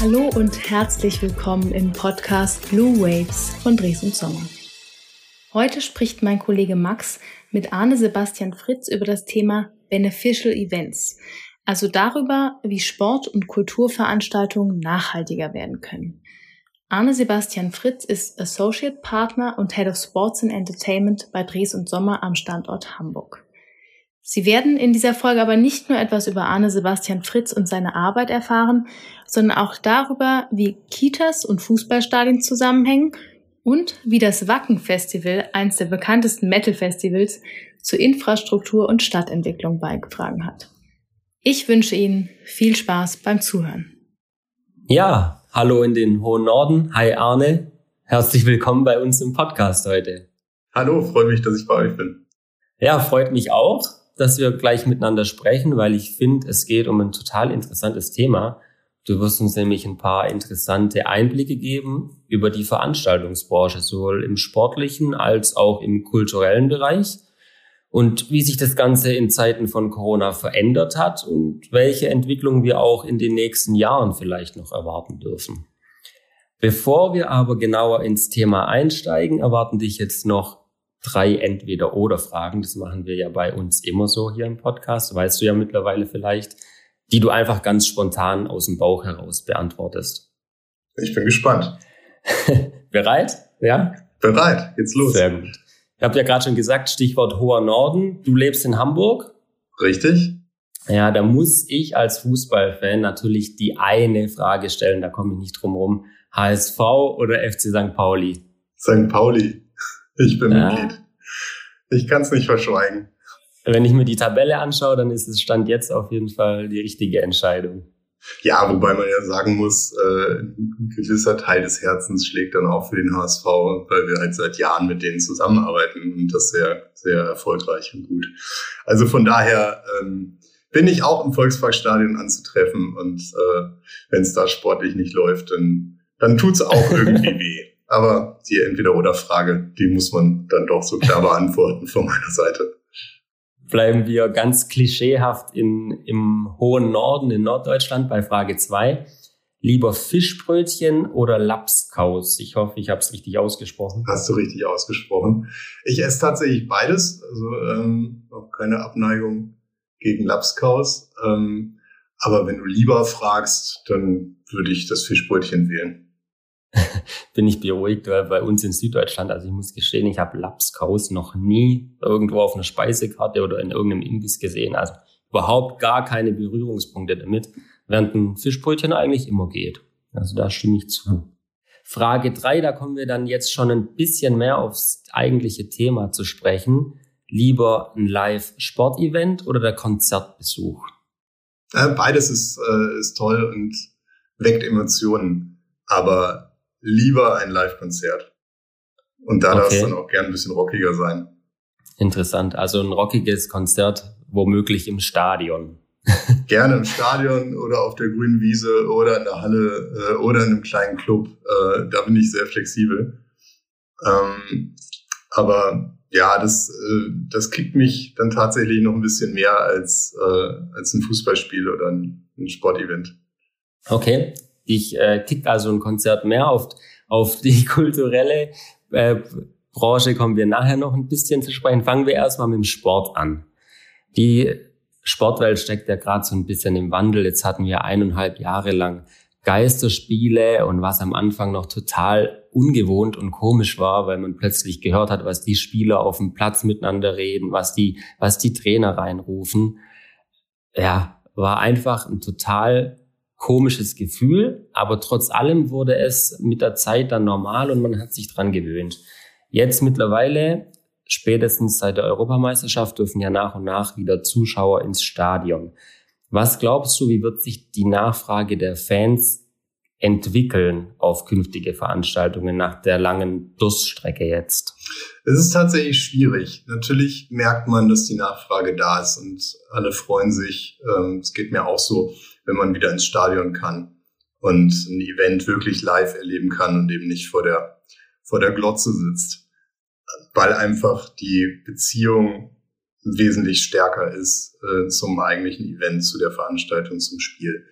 Hallo und herzlich willkommen im Podcast Blue Waves von Dres und Sommer. Heute spricht mein Kollege Max mit Arne Sebastian Fritz über das Thema Beneficial Events, also darüber, wie Sport- und Kulturveranstaltungen nachhaltiger werden können. Arne Sebastian Fritz ist Associate Partner und Head of Sports and Entertainment bei Dres und Sommer am Standort Hamburg. Sie werden in dieser Folge aber nicht nur etwas über Arne Sebastian Fritz und seine Arbeit erfahren, sondern auch darüber, wie Kitas und Fußballstadien zusammenhängen und wie das Wacken Festival, eines der bekanntesten Metal-Festivals, zur Infrastruktur und Stadtentwicklung beigetragen hat. Ich wünsche Ihnen viel Spaß beim Zuhören. Ja, hallo in den hohen Norden. Hi Arne. Herzlich willkommen bei uns im Podcast heute. Hallo, freut mich, dass ich bei euch bin. Ja, freut mich auch dass wir gleich miteinander sprechen, weil ich finde, es geht um ein total interessantes Thema. Du wirst uns nämlich ein paar interessante Einblicke geben über die Veranstaltungsbranche, sowohl im sportlichen als auch im kulturellen Bereich und wie sich das Ganze in Zeiten von Corona verändert hat und welche Entwicklungen wir auch in den nächsten Jahren vielleicht noch erwarten dürfen. Bevor wir aber genauer ins Thema einsteigen, erwarten dich jetzt noch drei Entweder-Oder-Fragen. Das machen wir ja bei uns immer so hier im Podcast, weißt du ja mittlerweile vielleicht, die du einfach ganz spontan aus dem Bauch heraus beantwortest. Ich bin gespannt. Bereit? Ja? Bereit, jetzt los. Sehr gut. Ich habe ja gerade schon gesagt, Stichwort hoher Norden. Du lebst in Hamburg. Richtig. Ja, da muss ich als Fußballfan natürlich die eine Frage stellen, da komme ich nicht drum rum. HSV oder FC St. Pauli? St. Pauli. Ich bin ja. Mitglied. Ich kann es nicht verschweigen. Wenn ich mir die Tabelle anschaue, dann ist es Stand jetzt auf jeden Fall die richtige Entscheidung. Ja, wobei man ja sagen muss, äh, ein gewisser Teil des Herzens schlägt dann auch für den HSV, weil wir halt seit Jahren mit denen zusammenarbeiten und das sehr, sehr erfolgreich und gut. Also von daher ähm, bin ich auch im Volksparkstadion anzutreffen und äh, wenn es da sportlich nicht läuft, dann, dann tut's auch irgendwie weh. Aber die Entweder-Oder-Frage, die muss man dann doch so klar beantworten von meiner Seite. Bleiben wir ganz klischeehaft in, im hohen Norden, in Norddeutschland bei Frage zwei. Lieber Fischbrötchen oder Lapskaus? Ich hoffe, ich habe es richtig ausgesprochen. Hast du richtig ausgesprochen. Ich esse tatsächlich beides, also ähm, auch keine Abneigung gegen Lapskaus. Ähm, aber wenn du lieber fragst, dann würde ich das Fischbrötchen wählen. bin ich beruhigt, weil bei uns in Süddeutschland, also ich muss gestehen, ich habe Lapskaus noch nie irgendwo auf einer Speisekarte oder in irgendeinem Imbiss gesehen. Also überhaupt gar keine Berührungspunkte damit, während ein Fischbrötchen eigentlich immer geht. Also da stimme ich zu. Frage drei, da kommen wir dann jetzt schon ein bisschen mehr aufs eigentliche Thema zu sprechen. Lieber ein Live-Sportevent oder der Konzertbesuch? Beides ist, äh, ist toll und weckt Emotionen. Aber lieber ein Live-Konzert. Und da okay. darf es dann auch gern ein bisschen rockiger sein. Interessant. Also ein rockiges Konzert, womöglich im Stadion. Gerne im Stadion oder auf der grünen Wiese oder in der Halle äh, oder in einem kleinen Club. Äh, da bin ich sehr flexibel. Ähm, aber ja, das, äh, das kickt mich dann tatsächlich noch ein bisschen mehr als, äh, als ein Fußballspiel oder ein, ein Sportevent. Okay. Dich äh, kickt also ein Konzert mehr auf, auf die kulturelle äh, Branche kommen wir nachher noch ein bisschen zu sprechen. Fangen wir erstmal mit dem Sport an. Die Sportwelt steckt ja gerade so ein bisschen im Wandel. Jetzt hatten wir eineinhalb Jahre lang Geisterspiele und was am Anfang noch total ungewohnt und komisch war, weil man plötzlich gehört hat, was die Spieler auf dem Platz miteinander reden, was die, was die Trainer reinrufen. Ja, war einfach ein total komisches Gefühl, aber trotz allem wurde es mit der Zeit dann normal und man hat sich dran gewöhnt. Jetzt mittlerweile, spätestens seit der Europameisterschaft, dürfen ja nach und nach wieder Zuschauer ins Stadion. Was glaubst du, wie wird sich die Nachfrage der Fans entwickeln auf künftige Veranstaltungen nach der langen Durststrecke jetzt? Es ist tatsächlich schwierig. Natürlich merkt man, dass die Nachfrage da ist und alle freuen sich. Ähm, es geht mir auch so wenn man wieder ins Stadion kann und ein Event wirklich live erleben kann und eben nicht vor der, vor der Glotze sitzt. Weil einfach die Beziehung wesentlich stärker ist äh, zum eigentlichen Event, zu der Veranstaltung, zum Spiel.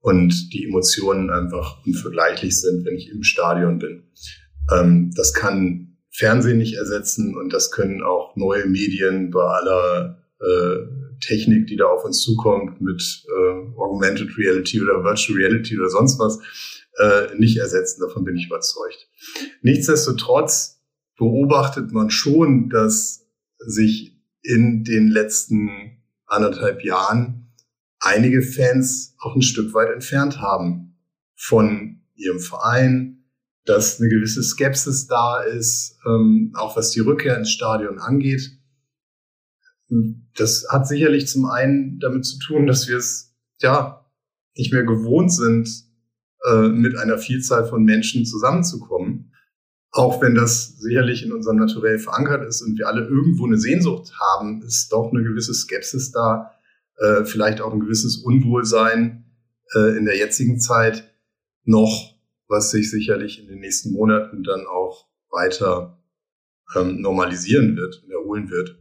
und die Emotionen einfach unvergleichlich sind, wenn ich im Stadion bin. Ähm, das kann Fernsehen nicht ersetzen und das können auch neue Medien bei aller äh, Technik, die da auf uns zukommt, mit äh, Augmented Reality oder Virtual Reality oder sonst was, äh, nicht ersetzen. Davon bin ich überzeugt. Nichtsdestotrotz beobachtet man schon, dass sich in den letzten anderthalb Jahren einige Fans auch ein Stück weit entfernt haben von ihrem Verein, dass eine gewisse Skepsis da ist, ähm, auch was die Rückkehr ins Stadion angeht. Das hat sicherlich zum einen damit zu tun, dass wir es ja nicht mehr gewohnt sind, äh, mit einer Vielzahl von Menschen zusammenzukommen. Auch wenn das sicherlich in unserem Naturell verankert ist und wir alle irgendwo eine Sehnsucht haben, ist doch eine gewisse Skepsis da, äh, vielleicht auch ein gewisses Unwohlsein äh, in der jetzigen Zeit noch, was sich sicherlich in den nächsten Monaten dann auch weiter ähm, normalisieren wird und erholen wird.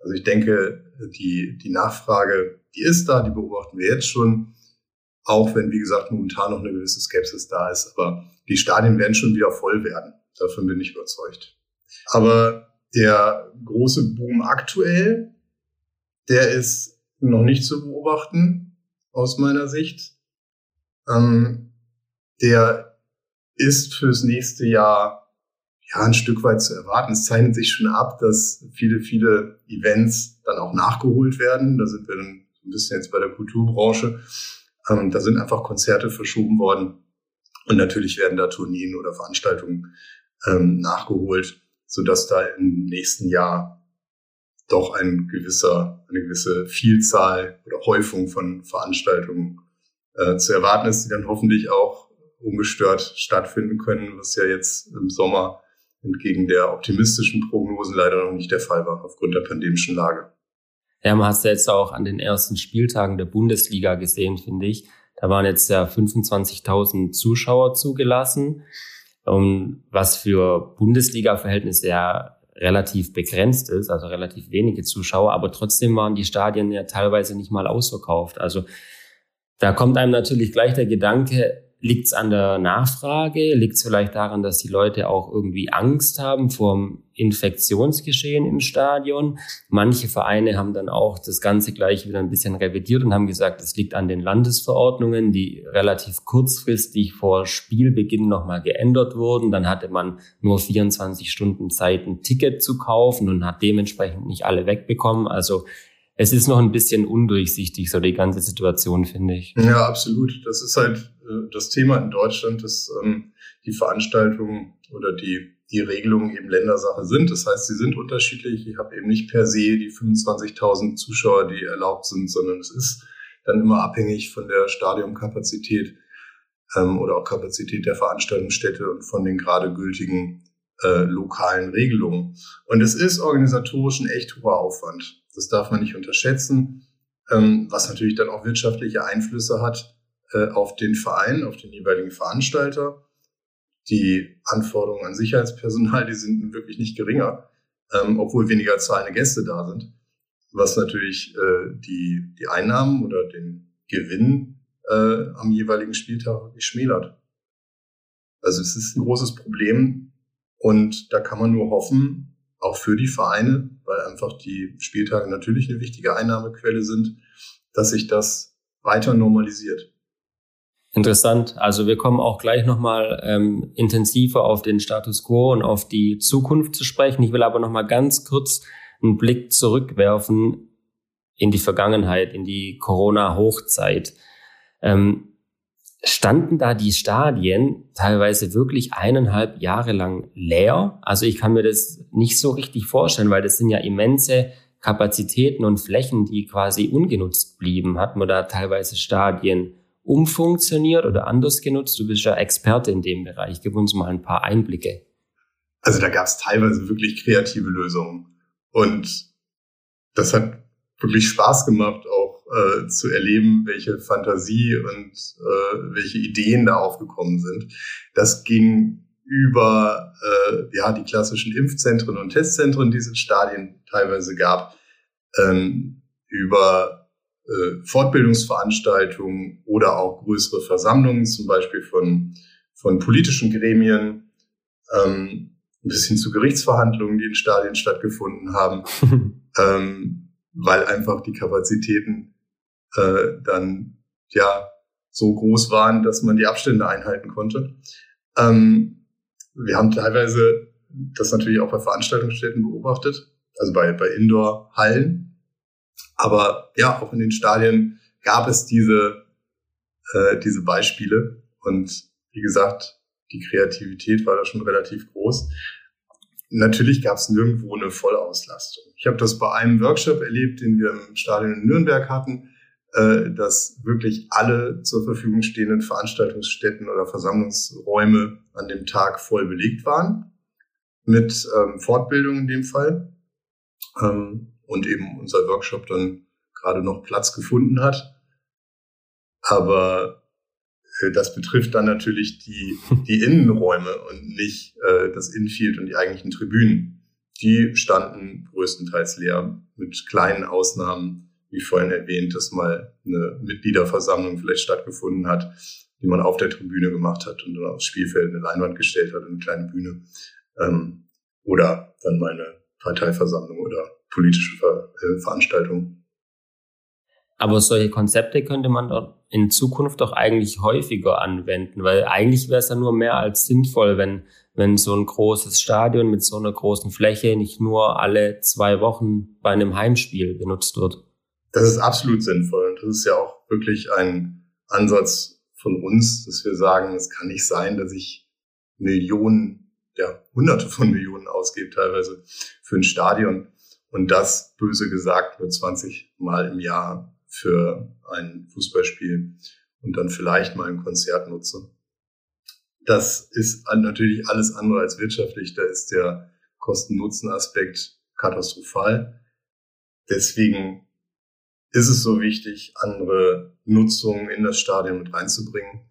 Also ich denke, die, die Nachfrage, die ist da, die beobachten wir jetzt schon, auch wenn, wie gesagt, momentan noch eine gewisse Skepsis da ist. Aber die Stadien werden schon wieder voll werden. Davon bin ich überzeugt. Aber der große Boom aktuell, der ist noch nicht zu beobachten, aus meiner Sicht. Ähm, der ist fürs nächste Jahr ja ein Stück weit zu erwarten. Es zeichnet sich schon ab, dass viele, viele Events dann auch nachgeholt werden. Da sind wir dann ein bisschen jetzt bei der Kulturbranche. Ähm, da sind einfach Konzerte verschoben worden. Und natürlich werden da Tourneen oder Veranstaltungen ähm, nachgeholt, sodass da im nächsten Jahr doch ein gewisser, eine gewisse Vielzahl oder Häufung von Veranstaltungen äh, zu erwarten ist, die dann hoffentlich auch ungestört stattfinden können, was ja jetzt im Sommer entgegen der optimistischen Prognosen leider noch nicht der Fall war aufgrund der pandemischen Lage. Ja, man hat es ja jetzt auch an den ersten Spieltagen der Bundesliga gesehen, finde ich. Da waren jetzt ja 25.000 Zuschauer zugelassen, was für Bundesliga-Verhältnisse ja relativ begrenzt ist, also relativ wenige Zuschauer, aber trotzdem waren die Stadien ja teilweise nicht mal ausverkauft. Also da kommt einem natürlich gleich der Gedanke, Liegt es an der Nachfrage? Liegt es vielleicht daran, dass die Leute auch irgendwie Angst haben vor dem Infektionsgeschehen im Stadion? Manche Vereine haben dann auch das Ganze gleich wieder ein bisschen revidiert und haben gesagt, es liegt an den Landesverordnungen, die relativ kurzfristig vor Spielbeginn nochmal geändert wurden. Dann hatte man nur 24 Stunden Zeit, ein Ticket zu kaufen und hat dementsprechend nicht alle wegbekommen. Also es ist noch ein bisschen undurchsichtig, so die ganze Situation, finde ich. Ja, absolut. Das ist halt äh, das Thema in Deutschland, dass ähm, die Veranstaltungen oder die, die Regelungen eben Ländersache sind. Das heißt, sie sind unterschiedlich. Ich habe eben nicht per se die 25.000 Zuschauer, die erlaubt sind, sondern es ist dann immer abhängig von der Stadionkapazität ähm, oder auch Kapazität der Veranstaltungsstätte und von den gerade gültigen äh, lokalen Regelungen. Und es ist organisatorisch ein echt hoher Aufwand. Das darf man nicht unterschätzen, ähm, was natürlich dann auch wirtschaftliche Einflüsse hat äh, auf den Verein, auf den jeweiligen Veranstalter. Die Anforderungen an Sicherheitspersonal, die sind wirklich nicht geringer, ähm, obwohl weniger zahlende Gäste da sind, was natürlich äh, die, die Einnahmen oder den Gewinn äh, am jeweiligen Spieltag schmälert. Also es ist ein großes Problem und da kann man nur hoffen, auch für die Vereine, weil einfach die Spieltage natürlich eine wichtige Einnahmequelle sind, dass sich das weiter normalisiert. Interessant. Also wir kommen auch gleich nochmal ähm, intensiver auf den Status quo und auf die Zukunft zu sprechen. Ich will aber nochmal ganz kurz einen Blick zurückwerfen in die Vergangenheit, in die Corona-Hochzeit. Ähm, standen da die Stadien teilweise wirklich eineinhalb Jahre lang leer. Also ich kann mir das nicht so richtig vorstellen, weil das sind ja immense Kapazitäten und Flächen, die quasi ungenutzt blieben. Hat man da teilweise Stadien umfunktioniert oder anders genutzt? Du bist ja Experte in dem Bereich. Gib uns mal ein paar Einblicke. Also da gab es teilweise wirklich kreative Lösungen. Und das hat wirklich Spaß gemacht, äh, zu erleben, welche Fantasie und äh, welche Ideen da aufgekommen sind. Das ging über äh, ja die klassischen Impfzentren und Testzentren, die es in Stadien teilweise gab, ähm, über äh, Fortbildungsveranstaltungen oder auch größere Versammlungen, zum Beispiel von, von politischen Gremien, ähm, bis hin zu Gerichtsverhandlungen, die in Stadien stattgefunden haben, ähm, weil einfach die Kapazitäten äh, dann ja so groß waren, dass man die Abstände einhalten konnte. Ähm, wir haben teilweise das natürlich auch bei Veranstaltungsstätten beobachtet, also bei, bei Indoor-Hallen. Aber ja, auch in den Stadien gab es diese, äh, diese Beispiele. Und wie gesagt, die Kreativität war da schon relativ groß. Natürlich gab es nirgendwo eine Vollauslastung. Ich habe das bei einem Workshop erlebt, den wir im Stadion in Nürnberg hatten, äh, dass wirklich alle zur Verfügung stehenden Veranstaltungsstätten oder Versammlungsräume an dem Tag voll belegt waren, mit ähm, Fortbildung in dem Fall. Ähm, und eben unser Workshop dann gerade noch Platz gefunden hat. Aber äh, das betrifft dann natürlich die, die Innenräume und nicht äh, das Infield und die eigentlichen Tribünen. Die standen größtenteils leer, mit kleinen Ausnahmen, wie vorhin erwähnt, dass mal eine Mitgliederversammlung vielleicht stattgefunden hat, die man auf der Tribüne gemacht hat und dann aufs Spielfeld eine Leinwand gestellt hat, eine kleine Bühne. Ähm, oder dann mal eine Parteiversammlung oder politische Ver äh, Veranstaltung. Aber solche Konzepte könnte man dort in Zukunft doch eigentlich häufiger anwenden, weil eigentlich wäre es ja nur mehr als sinnvoll, wenn, wenn so ein großes Stadion mit so einer großen Fläche nicht nur alle zwei Wochen bei einem Heimspiel benutzt wird. Das ist absolut sinnvoll. Und das ist ja auch wirklich ein Ansatz von uns, dass wir sagen, es kann nicht sein, dass ich Millionen, ja, hunderte von Millionen ausgebe teilweise für ein Stadion und das, böse gesagt, nur 20 Mal im Jahr für ein Fußballspiel und dann vielleicht mal ein Konzert nutze. Das ist natürlich alles andere als wirtschaftlich. Da ist der Kosten-Nutzen-Aspekt katastrophal. Deswegen ist es so wichtig, andere Nutzungen in das Stadion mit reinzubringen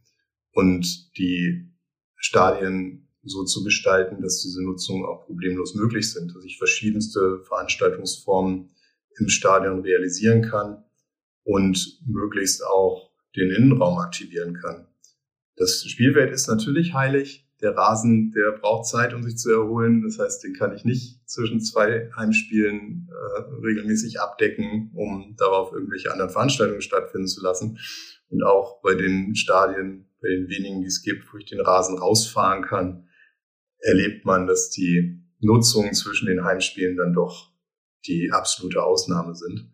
und die Stadien so zu gestalten, dass diese Nutzungen auch problemlos möglich sind, dass ich verschiedenste Veranstaltungsformen im Stadion realisieren kann und möglichst auch den Innenraum aktivieren kann. Das Spielfeld ist natürlich heilig. Der Rasen, der braucht Zeit, um sich zu erholen. Das heißt, den kann ich nicht zwischen zwei Heimspielen äh, regelmäßig abdecken, um darauf irgendwelche anderen Veranstaltungen stattfinden zu lassen. Und auch bei den Stadien, bei den wenigen, die es gibt, wo ich den Rasen rausfahren kann, erlebt man, dass die Nutzungen zwischen den Heimspielen dann doch die absolute Ausnahme sind.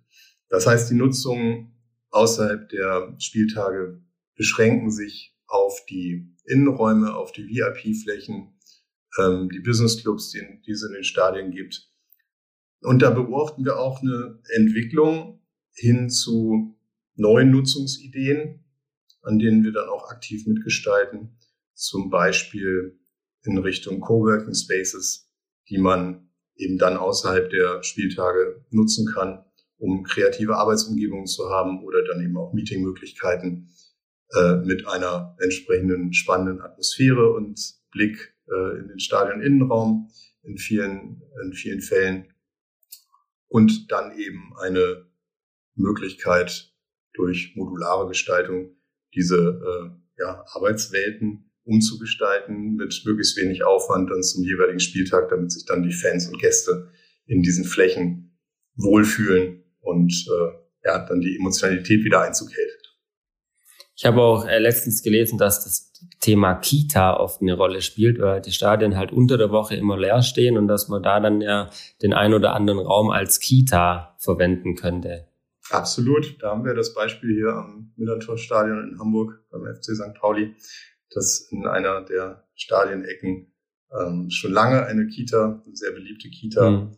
Das heißt, die Nutzungen außerhalb der Spieltage beschränken sich auf die Innenräume, auf die VIP-Flächen, ähm, die Business-Clubs, die, die es in den Stadien gibt. Und da beobachten wir auch eine Entwicklung hin zu neuen Nutzungsideen, an denen wir dann auch aktiv mitgestalten. Zum Beispiel in Richtung Coworking Spaces, die man eben dann außerhalb der Spieltage nutzen kann, um kreative Arbeitsumgebungen zu haben oder dann eben auch Meetingmöglichkeiten äh, mit einer entsprechenden spannenden Atmosphäre und Blick äh, in den Stadion-Innenraum in vielen, in vielen Fällen und dann eben eine Möglichkeit durch modulare Gestaltung diese äh, ja, Arbeitswelten umzugestalten mit möglichst wenig Aufwand dann zum jeweiligen Spieltag, damit sich dann die Fans und Gäste in diesen Flächen wohlfühlen und äh, ja, dann die Emotionalität wieder Einzug hält. Ich habe auch äh, letztens gelesen, dass das Thema Kita oft eine Rolle spielt, weil die Stadien halt unter der Woche immer leer stehen und dass man da dann ja den ein oder anderen Raum als Kita verwenden könnte. Absolut. Da haben wir das Beispiel hier am Millantor-Stadion in Hamburg beim FC St. Pauli dass in einer der Stadienecken ähm, schon lange eine Kita, eine sehr beliebte Kita, mhm.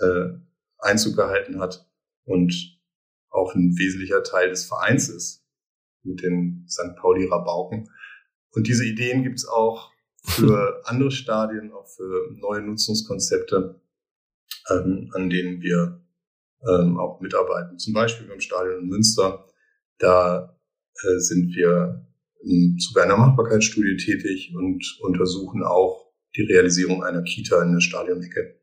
äh, Einzug gehalten hat und auch ein wesentlicher Teil des Vereins ist mit den St. Pauli Rabauken. Und diese Ideen gibt es auch für andere Stadien, auch für neue Nutzungskonzepte, ähm, an denen wir ähm, auch mitarbeiten. Zum Beispiel beim Stadion in Münster. Da äh, sind wir im Zuge einer Machbarkeitsstudie tätig und untersuchen auch die Realisierung einer Kita in der Stadionecke.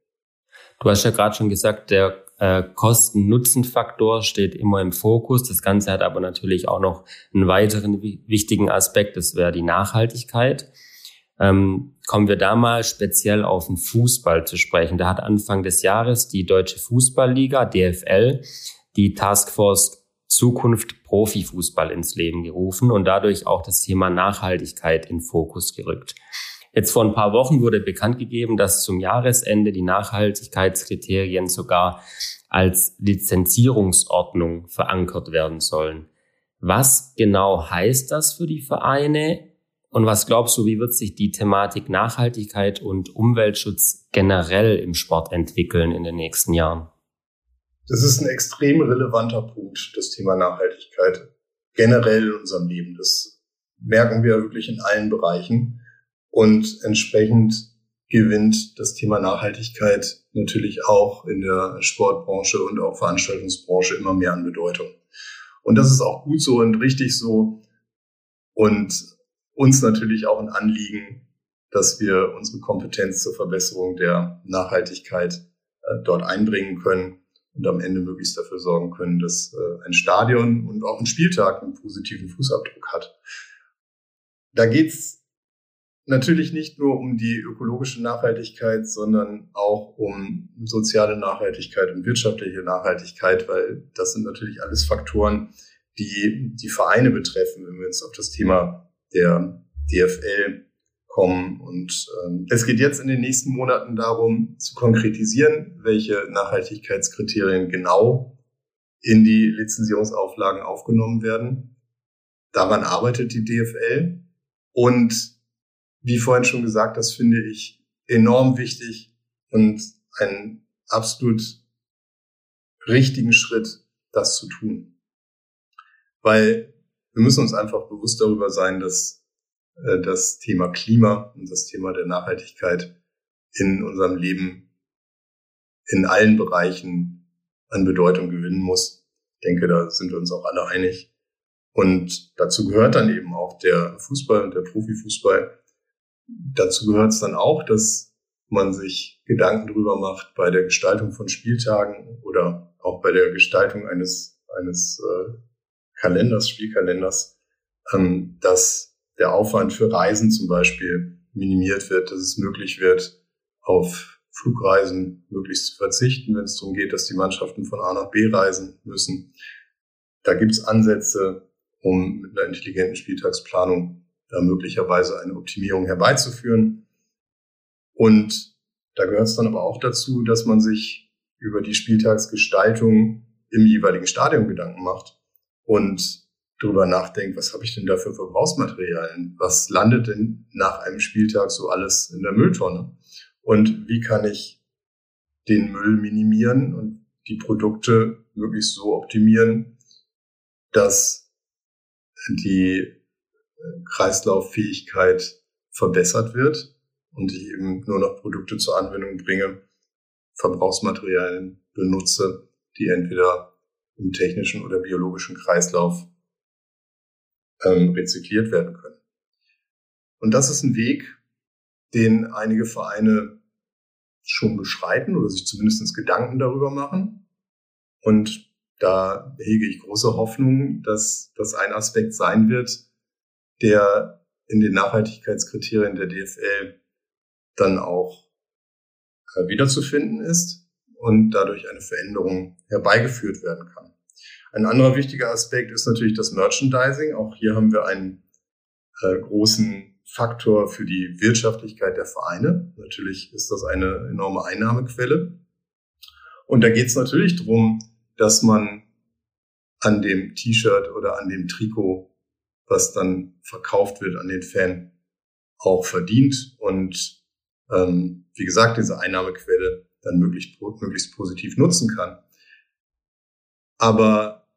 Du hast ja gerade schon gesagt, der äh, Kosten-Nutzen-Faktor steht immer im Fokus. Das Ganze hat aber natürlich auch noch einen weiteren wichtigen Aspekt, das wäre die Nachhaltigkeit. Ähm, kommen wir da mal speziell auf den Fußball zu sprechen. Da hat Anfang des Jahres die Deutsche Fußballliga, DFL, die Taskforce Zukunft Profifußball ins Leben gerufen und dadurch auch das Thema Nachhaltigkeit in Fokus gerückt. Jetzt vor ein paar Wochen wurde bekannt gegeben, dass zum Jahresende die Nachhaltigkeitskriterien sogar als Lizenzierungsordnung verankert werden sollen. Was genau heißt das für die Vereine? Und was glaubst du, wie wird sich die Thematik Nachhaltigkeit und Umweltschutz generell im Sport entwickeln in den nächsten Jahren? Das ist ein extrem relevanter Punkt, das Thema Nachhaltigkeit generell in unserem Leben. Das merken wir wirklich in allen Bereichen. Und entsprechend gewinnt das Thema Nachhaltigkeit natürlich auch in der Sportbranche und auch Veranstaltungsbranche immer mehr an Bedeutung. Und das ist auch gut so und richtig so. Und uns natürlich auch ein Anliegen, dass wir unsere Kompetenz zur Verbesserung der Nachhaltigkeit äh, dort einbringen können und am Ende möglichst dafür sorgen können, dass äh, ein Stadion und auch ein Spieltag einen positiven Fußabdruck hat. Da geht's natürlich nicht nur um die ökologische Nachhaltigkeit, sondern auch um soziale Nachhaltigkeit und wirtschaftliche Nachhaltigkeit, weil das sind natürlich alles Faktoren, die die Vereine betreffen, wenn wir jetzt auf das Thema der DFL kommen. Und ähm, es geht jetzt in den nächsten Monaten darum, zu konkretisieren, welche Nachhaltigkeitskriterien genau in die Lizenzierungsauflagen aufgenommen werden. Daran arbeitet die DFL. Und wie vorhin schon gesagt, das finde ich enorm wichtig und einen absolut richtigen Schritt, das zu tun. Weil wir müssen uns einfach bewusst darüber sein, dass äh, das Thema Klima und das Thema der Nachhaltigkeit in unserem Leben in allen Bereichen an Bedeutung gewinnen muss. Ich denke, da sind wir uns auch alle einig. Und dazu gehört dann eben auch der Fußball und der Profifußball, dazu gehört es dann auch, dass man sich Gedanken drüber macht bei der Gestaltung von Spieltagen oder auch bei der Gestaltung eines, eines äh, Kalenders, Spielkalenders, ähm, dass der Aufwand für Reisen zum Beispiel minimiert wird, dass es möglich wird, auf Flugreisen möglichst zu verzichten, wenn es darum geht, dass die Mannschaften von A nach B reisen müssen. Da gibt es Ansätze, um mit einer intelligenten Spieltagsplanung da möglicherweise eine Optimierung herbeizuführen. Und da gehört es dann aber auch dazu, dass man sich über die Spieltagsgestaltung im jeweiligen Stadion Gedanken macht und darüber nachdenkt, was habe ich denn da für Verbrauchsmaterialien? Was landet denn nach einem Spieltag so alles in der Mülltonne? Und wie kann ich den Müll minimieren und die Produkte möglichst so optimieren, dass die Kreislauffähigkeit verbessert wird und ich eben nur noch Produkte zur Anwendung bringe, Verbrauchsmaterialien benutze, die entweder im technischen oder biologischen Kreislauf ähm, rezykliert werden können. Und das ist ein Weg, den einige Vereine schon beschreiten oder sich zumindest Gedanken darüber machen. Und da hege ich große Hoffnung, dass das ein Aspekt sein wird, der in den Nachhaltigkeitskriterien der DFL dann auch äh, wiederzufinden ist und dadurch eine Veränderung herbeigeführt werden kann. Ein anderer wichtiger Aspekt ist natürlich das Merchandising. Auch hier haben wir einen äh, großen Faktor für die Wirtschaftlichkeit der Vereine. Natürlich ist das eine enorme Einnahmequelle. Und da geht es natürlich darum, dass man an dem T-Shirt oder an dem Trikot was dann verkauft wird an den Fan, auch verdient und ähm, wie gesagt, diese Einnahmequelle dann möglichst, möglichst positiv nutzen kann. Aber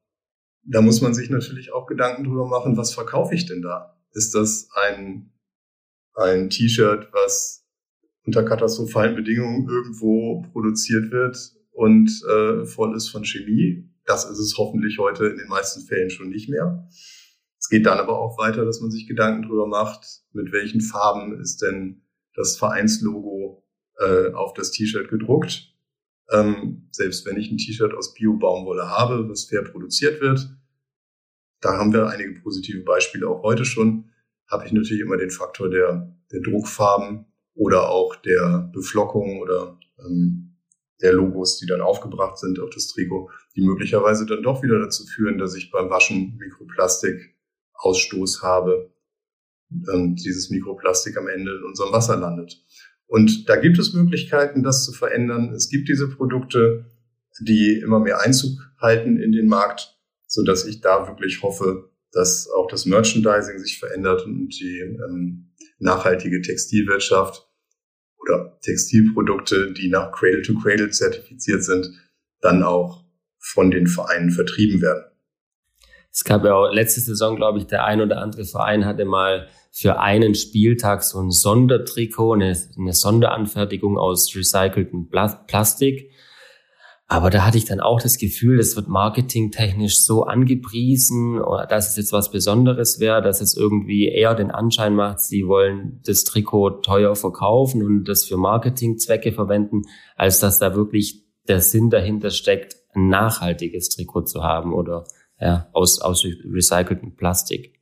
da muss man sich natürlich auch Gedanken drüber machen, was verkaufe ich denn da? Ist das ein, ein T-Shirt, was unter katastrophalen Bedingungen irgendwo produziert wird und äh, voll ist von Chemie? Das ist es hoffentlich heute in den meisten Fällen schon nicht mehr. Es geht dann aber auch weiter, dass man sich Gedanken darüber macht, mit welchen Farben ist denn das Vereinslogo äh, auf das T-Shirt gedruckt. Ähm, selbst wenn ich ein T-Shirt aus Bio-Baumwolle habe, was fair produziert wird, da haben wir einige positive Beispiele auch heute schon, habe ich natürlich immer den Faktor der, der Druckfarben oder auch der Beflockung oder ähm, der Logos, die dann aufgebracht sind auf das Trikot, die möglicherweise dann doch wieder dazu führen, dass ich beim Waschen Mikroplastikausstoß habe und dieses Mikroplastik am Ende in unserem Wasser landet. Und da gibt es Möglichkeiten, das zu verändern. Es gibt diese Produkte, die immer mehr Einzug halten in den Markt, so dass ich da wirklich hoffe, dass auch das Merchandising sich verändert und die ähm, nachhaltige Textilwirtschaft oder Textilprodukte, die nach Cradle to Cradle zertifiziert sind, dann auch von den Vereinen vertrieben werden. Es gab ja auch letzte Saison, glaube ich, der ein oder andere Verein hatte mal für einen Spieltag so ein Sondertrikot, eine, eine Sonderanfertigung aus recyceltem Plastik. Aber da hatte ich dann auch das Gefühl, das wird marketingtechnisch so angepriesen, dass es jetzt was Besonderes wäre, dass es irgendwie eher den Anschein macht, sie wollen das Trikot teuer verkaufen und das für Marketingzwecke verwenden, als dass da wirklich der Sinn dahinter steckt, ein nachhaltiges Trikot zu haben oder ja, aus, aus recyceltem Plastik.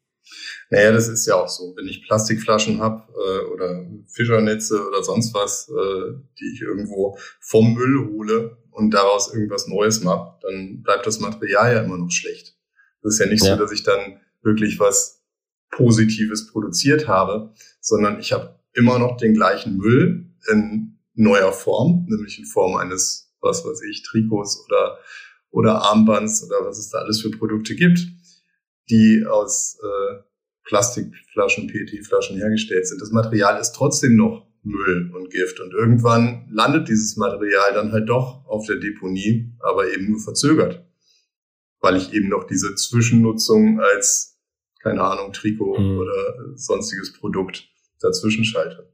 Naja, das ist ja auch so. Wenn ich Plastikflaschen habe äh, oder Fischernetze oder sonst was, äh, die ich irgendwo vom Müll hole und daraus irgendwas Neues mache, dann bleibt das Material ja immer noch schlecht. Das ist ja nicht ja. so, dass ich dann wirklich was Positives produziert habe, sondern ich habe immer noch den gleichen Müll in neuer Form, nämlich in Form eines, was weiß ich, Trikots oder oder Armbands oder was es da alles für Produkte gibt, die aus äh, Plastikflaschen, PET-Flaschen hergestellt sind. Das Material ist trotzdem noch Müll und Gift. Und irgendwann landet dieses Material dann halt doch auf der Deponie, aber eben nur verzögert. Weil ich eben noch diese Zwischennutzung als, keine Ahnung, Trikot mhm. oder sonstiges Produkt dazwischen schalte.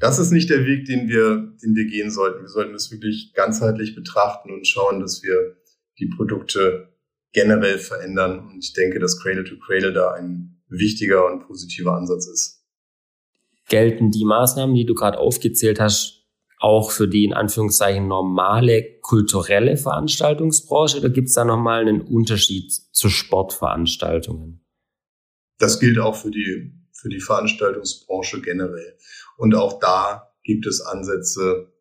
Das ist nicht der Weg, den wir, den wir gehen sollten. Wir sollten es wirklich ganzheitlich betrachten und schauen, dass wir die Produkte generell verändern. Und ich denke, dass Cradle to Cradle da ein wichtiger und positiver Ansatz ist. Gelten die Maßnahmen, die du gerade aufgezählt hast, auch für die in Anführungszeichen normale kulturelle Veranstaltungsbranche oder gibt es da nochmal einen Unterschied zu Sportveranstaltungen? Das gilt auch für die, für die Veranstaltungsbranche generell. Und auch da gibt es Ansätze,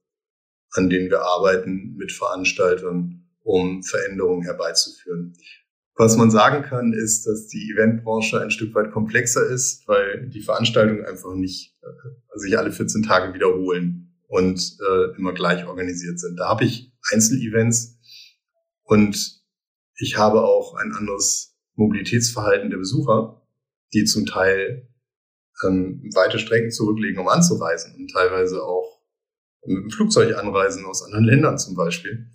an denen wir arbeiten mit Veranstaltern, um Veränderungen herbeizuführen. Was man sagen kann, ist, dass die Eventbranche ein Stück weit komplexer ist, weil die Veranstaltungen einfach nicht äh, sich alle 14 Tage wiederholen und äh, immer gleich organisiert sind. Da habe ich Einzelevents und ich habe auch ein anderes Mobilitätsverhalten der Besucher, die zum Teil ähm, weite Strecken zurücklegen, um anzureisen und teilweise auch mit dem Flugzeug anreisen aus anderen Ländern zum Beispiel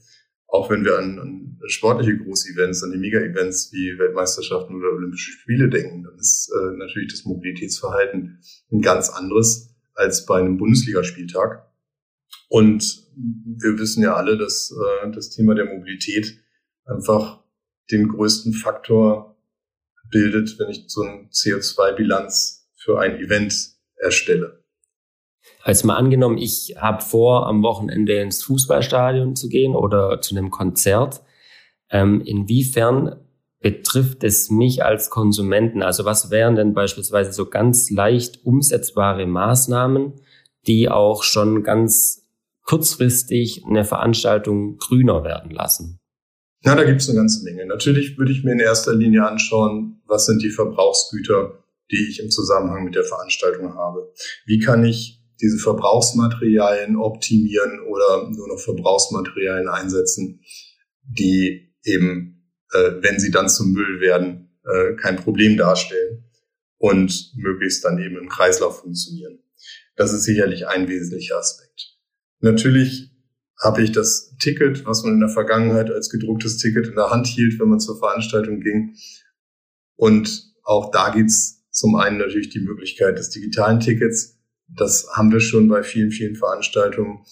auch wenn wir an, an sportliche Groß-Events, an die Mega-Events wie Weltmeisterschaften oder Olympische Spiele denken, dann ist äh, natürlich das Mobilitätsverhalten ein ganz anderes als bei einem Bundesligaspieltag. Und wir wissen ja alle, dass äh, das Thema der Mobilität einfach den größten Faktor bildet, wenn ich so eine CO2-Bilanz für ein Event erstelle. Als mal angenommen, ich habe vor, am Wochenende ins Fußballstadion zu gehen oder zu einem Konzert. Ähm, inwiefern betrifft es mich als Konsumenten? Also was wären denn beispielsweise so ganz leicht umsetzbare Maßnahmen, die auch schon ganz kurzfristig eine Veranstaltung grüner werden lassen? Na, da gibt es eine ganze Menge. Natürlich würde ich mir in erster Linie anschauen, was sind die Verbrauchsgüter, die ich im Zusammenhang mit der Veranstaltung habe. Wie kann ich diese Verbrauchsmaterialien optimieren oder nur noch Verbrauchsmaterialien einsetzen, die eben, äh, wenn sie dann zum Müll werden, äh, kein Problem darstellen und möglichst dann eben im Kreislauf funktionieren. Das ist sicherlich ein wesentlicher Aspekt. Natürlich habe ich das Ticket, was man in der Vergangenheit als gedrucktes Ticket in der Hand hielt, wenn man zur Veranstaltung ging. Und auch da gibt's zum einen natürlich die Möglichkeit des digitalen Tickets, das haben wir schon bei vielen, vielen Veranstaltungen.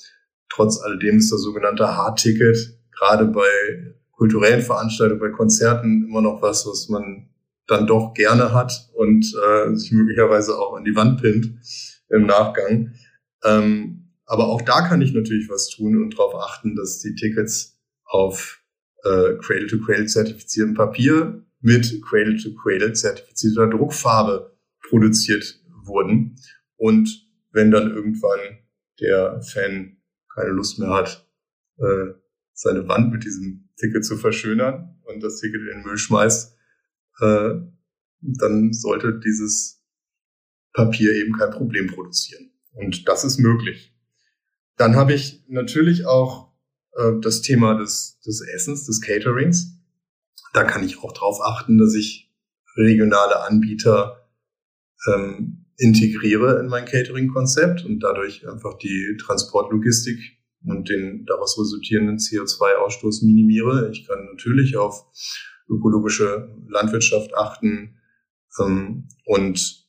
Trotz alledem ist das sogenannte Hardticket gerade bei kulturellen Veranstaltungen, bei Konzerten immer noch was, was man dann doch gerne hat und äh, sich möglicherweise auch an die Wand pinnt im Nachgang. Ähm, aber auch da kann ich natürlich was tun und darauf achten, dass die Tickets auf äh, Cradle-to-Cradle zertifiziertem Papier mit Cradle-to-Cradle zertifizierter Druckfarbe produziert wurden. Und wenn dann irgendwann der Fan keine Lust mehr hat, äh, seine Wand mit diesem Ticket zu verschönern und das Ticket in den Müll schmeißt, äh, dann sollte dieses Papier eben kein Problem produzieren. Und das ist möglich. Dann habe ich natürlich auch äh, das Thema des, des Essens, des Caterings. Da kann ich auch darauf achten, dass ich regionale Anbieter ähm, integriere in mein Catering-Konzept und dadurch einfach die Transportlogistik und den daraus resultierenden CO2-Ausstoß minimiere. Ich kann natürlich auf ökologische Landwirtschaft achten ähm, und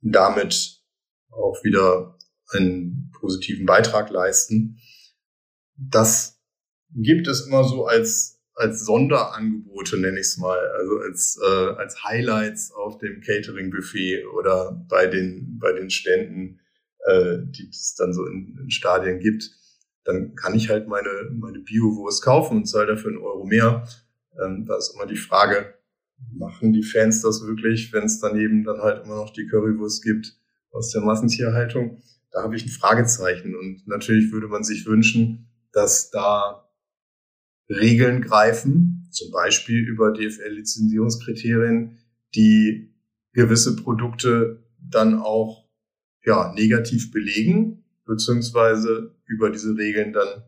damit auch wieder einen positiven Beitrag leisten. Das gibt es immer so als als Sonderangebote, nenne ich es mal, also als, äh, als Highlights auf dem Catering-Buffet oder bei den, bei den Ständen, äh, die es dann so in, in Stadien gibt, dann kann ich halt meine, meine Bio-Wurst kaufen und zahle dafür einen Euro mehr. Ähm, da ist immer die Frage, machen die Fans das wirklich, wenn es daneben dann halt immer noch die Currywurst gibt aus der Massentierhaltung? Da habe ich ein Fragezeichen und natürlich würde man sich wünschen, dass da Regeln greifen, zum Beispiel über DFL-Lizenzierungskriterien, die gewisse Produkte dann auch ja, negativ belegen, beziehungsweise über diese Regeln dann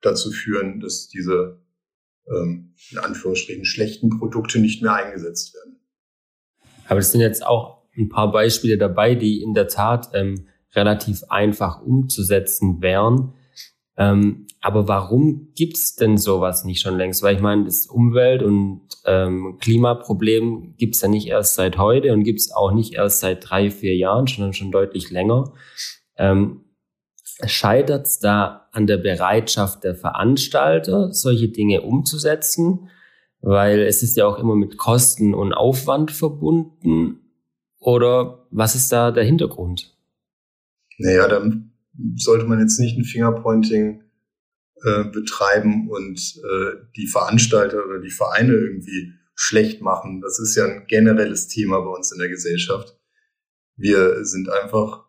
dazu führen, dass diese ähm, in Anführungsstrichen schlechten Produkte nicht mehr eingesetzt werden. Aber es sind jetzt auch ein paar Beispiele dabei, die in der Tat ähm, relativ einfach umzusetzen wären. Ähm, aber warum gibt's denn sowas nicht schon längst? Weil ich meine, das Umwelt- und ähm, Klimaproblem gibt's ja nicht erst seit heute und gibt's auch nicht erst seit drei, vier Jahren, sondern schon deutlich länger. Ähm, Scheitert's da an der Bereitschaft der Veranstalter, solche Dinge umzusetzen? Weil es ist ja auch immer mit Kosten und Aufwand verbunden. Oder was ist da der Hintergrund? Naja, dann sollte man jetzt nicht ein Fingerpointing äh, betreiben und äh, die Veranstalter oder die Vereine irgendwie schlecht machen. Das ist ja ein generelles Thema bei uns in der Gesellschaft. Wir sind einfach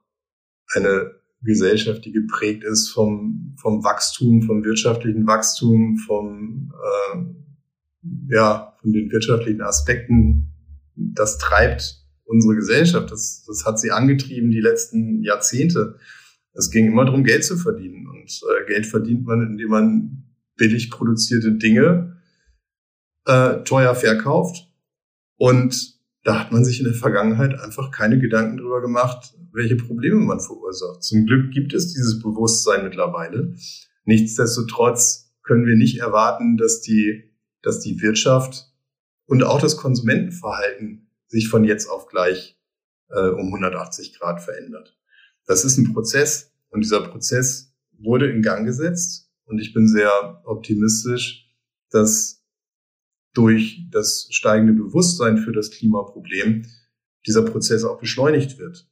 eine Gesellschaft, die geprägt ist vom, vom Wachstum, vom wirtschaftlichen Wachstum, vom, äh, ja, von den wirtschaftlichen Aspekten. Das treibt unsere Gesellschaft. Das, das hat sie angetrieben die letzten Jahrzehnte. Es ging immer darum, Geld zu verdienen. Und äh, Geld verdient man, indem man billig produzierte Dinge äh, teuer verkauft. Und da hat man sich in der Vergangenheit einfach keine Gedanken drüber gemacht, welche Probleme man verursacht. Zum Glück gibt es dieses Bewusstsein mittlerweile. Nichtsdestotrotz können wir nicht erwarten, dass die, dass die Wirtschaft und auch das Konsumentenverhalten sich von jetzt auf gleich äh, um 180 Grad verändert. Das ist ein Prozess und dieser Prozess wurde in Gang gesetzt und ich bin sehr optimistisch, dass durch das steigende Bewusstsein für das Klimaproblem dieser Prozess auch beschleunigt wird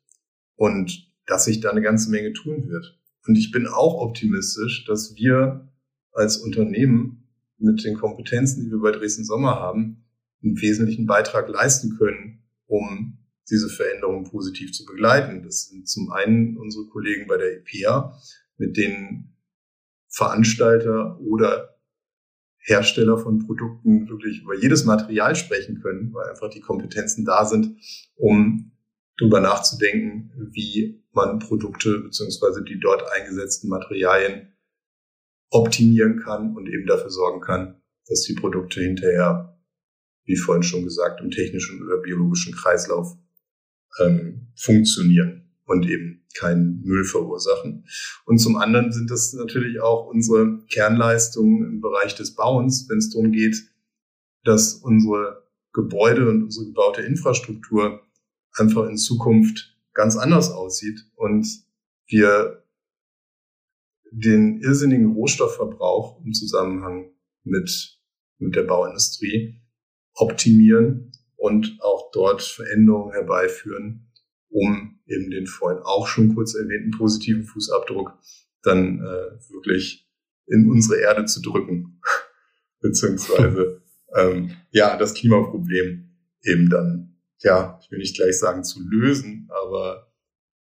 und dass sich da eine ganze Menge tun wird. Und ich bin auch optimistisch, dass wir als Unternehmen mit den Kompetenzen, die wir bei Dresden Sommer haben, einen wesentlichen Beitrag leisten können, um diese Veränderung positiv zu begleiten. Das sind zum einen unsere Kollegen bei der EPA, mit denen Veranstalter oder Hersteller von Produkten wirklich über jedes Material sprechen können, weil einfach die Kompetenzen da sind, um darüber nachzudenken, wie man Produkte beziehungsweise die dort eingesetzten Materialien optimieren kann und eben dafür sorgen kann, dass die Produkte hinterher, wie vorhin schon gesagt, im technischen oder biologischen Kreislauf ähm, funktionieren und eben keinen Müll verursachen. Und zum anderen sind das natürlich auch unsere Kernleistungen im Bereich des Bauens, wenn es darum geht, dass unsere Gebäude und unsere gebaute Infrastruktur einfach in Zukunft ganz anders aussieht und wir den irrsinnigen Rohstoffverbrauch im Zusammenhang mit, mit der Bauindustrie optimieren und auch dort Veränderungen herbeiführen, um eben den vorhin auch schon kurz erwähnten positiven Fußabdruck dann äh, wirklich in unsere Erde zu drücken, beziehungsweise ähm, ja das Klimaproblem eben dann ja ich will nicht gleich sagen zu lösen, aber